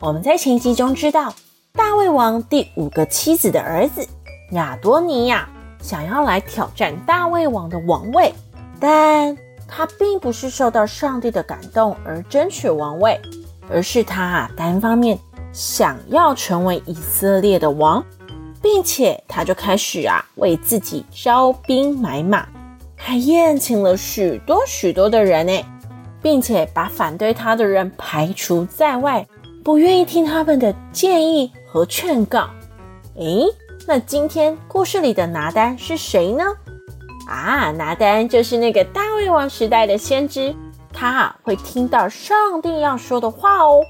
我们在前集中知道，大卫王第五个妻子的儿子亚多尼亚想要来挑战大卫王的王位，但他并不是受到上帝的感动而争取王位，而是他单方面想要成为以色列的王，并且他就开始啊为自己招兵买马，还宴请了许多许多的人诶，并且把反对他的人排除在外。不愿意听他们的建议和劝告。诶，那今天故事里的拿单是谁呢？啊，拿单就是那个大卫王时代的先知，他啊会听到上帝要说的话哦。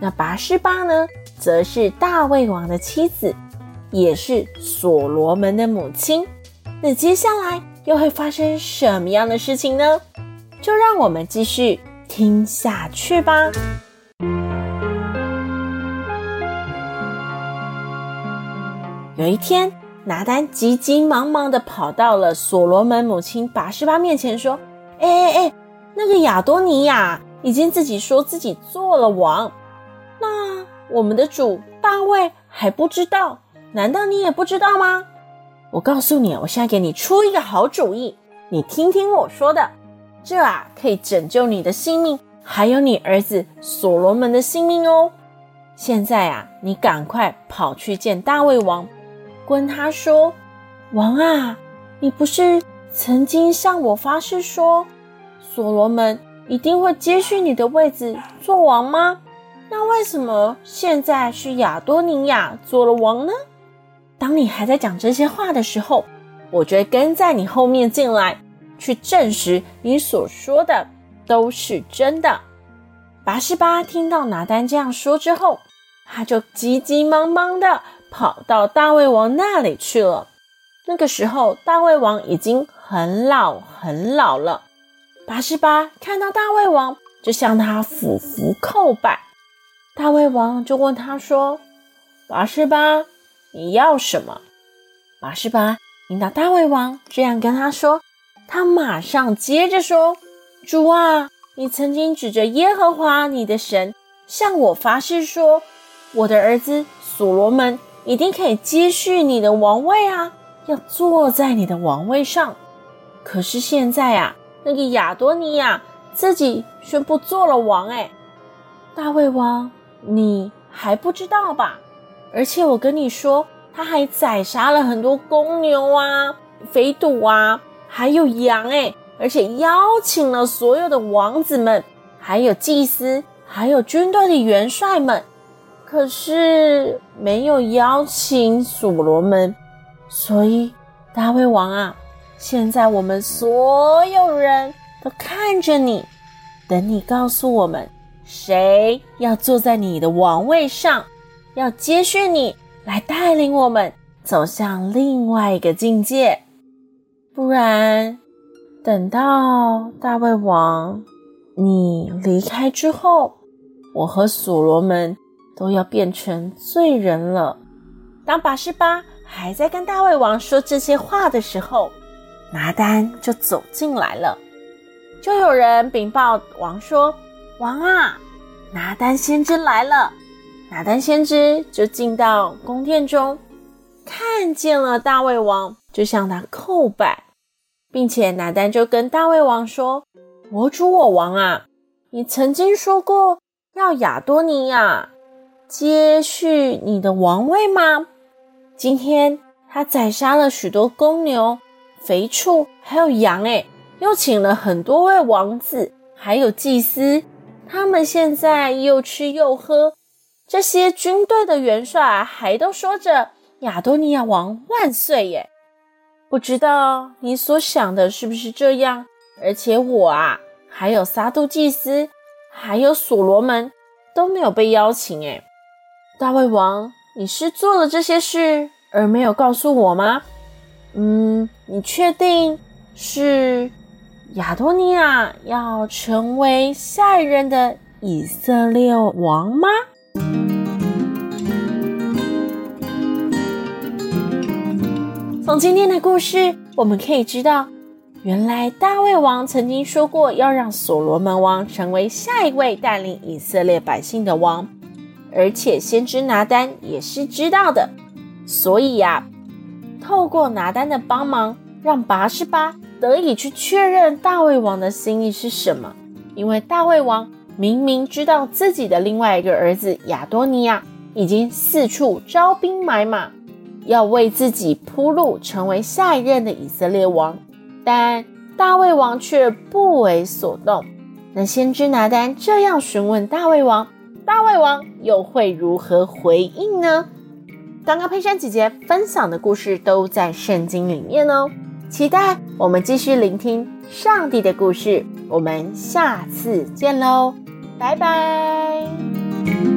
那拔示巴呢，则是大卫王的妻子，也是所罗门的母亲。那接下来又会发生什么样的事情呢？就让我们继续听下去吧。有一天，拿单急急忙忙地跑到了所罗门母亲拔示巴面前，说：“哎哎哎，那个亚多尼亚已经自己说自己做了王，那我们的主大卫还不知道？难道你也不知道吗？我告诉你，我现在给你出一个好主意，你听听我说的，这啊可以拯救你的性命，还有你儿子所罗门的性命哦。现在啊，你赶快跑去见大卫王。”问他说：“王啊，你不是曾经向我发誓说，所罗门一定会接续你的位子做王吗？那为什么现在是亚多尼亚做了王呢？当你还在讲这些话的时候，我就会跟在你后面进来，去证实你所说的都是真的。”拔示巴听到拿单这样说之后，他就急急忙忙的。跑到大卫王那里去了。那个时候，大卫王已经很老很老了。拔示巴看到大卫王，就向他俯伏叩拜。大卫王就问他说：“拔示巴，你要什么？”拔示巴听到大卫王这样跟他说，他马上接着说：“主啊，你曾经指着耶和华你的神向我发誓说，我的儿子所罗门。”一定可以接续你的王位啊，要坐在你的王位上。可是现在啊，那个亚多尼亚自己宣布做了王，哎，大卫王，你还不知道吧？而且我跟你说，他还宰杀了很多公牛啊、肥犊啊，还有羊，哎，而且邀请了所有的王子们，还有祭司，还有军队的元帅们。可是没有邀请所罗门，所以大卫王啊，现在我们所有人都看着你，等你告诉我们谁要坐在你的王位上，要接续你来带领我们走向另外一个境界。不然，等到大卫王你离开之后，我和所罗门。都要变成罪人了。当拔示巴还在跟大卫王说这些话的时候，拿单就走进来了。就有人禀报王说：“王啊，拿单先知来了。”拿单先知就进到宫殿中，看见了大卫王，就向他叩拜，并且拿单就跟大卫王说：“我主我王啊，你曾经说过要亚多尼亚。”接续你的王位吗？今天他宰杀了许多公牛、肥畜，还有羊，诶，又请了很多位王子，还有祭司，他们现在又吃又喝。这些军队的元帅还都说着“亚多尼亚王万岁”耶！不知道你所想的是不是这样？而且我啊，还有撒督祭司，还有所罗门都没有被邀请，诶大卫王，你是做了这些事而没有告诉我吗？嗯，你确定是亚多尼亚要成为下一任的以色列王吗？从今天的故事，我们可以知道，原来大卫王曾经说过要让所罗门王成为下一位带领以色列百姓的王。而且先知拿单也是知道的，所以呀，透过拿单的帮忙，让拔示巴得以去确认大卫王的心意是什么。因为大卫王明明知道自己的另外一个儿子亚多尼亚已经四处招兵买马，要为自己铺路，成为下一任的以色列王，但大卫王却不为所动。那先知拿单这样询问大卫王。大胃王又会如何回应呢？刚刚佩珊姐姐分享的故事都在圣经里面哦，期待我们继续聆听上帝的故事。我们下次见喽，拜拜。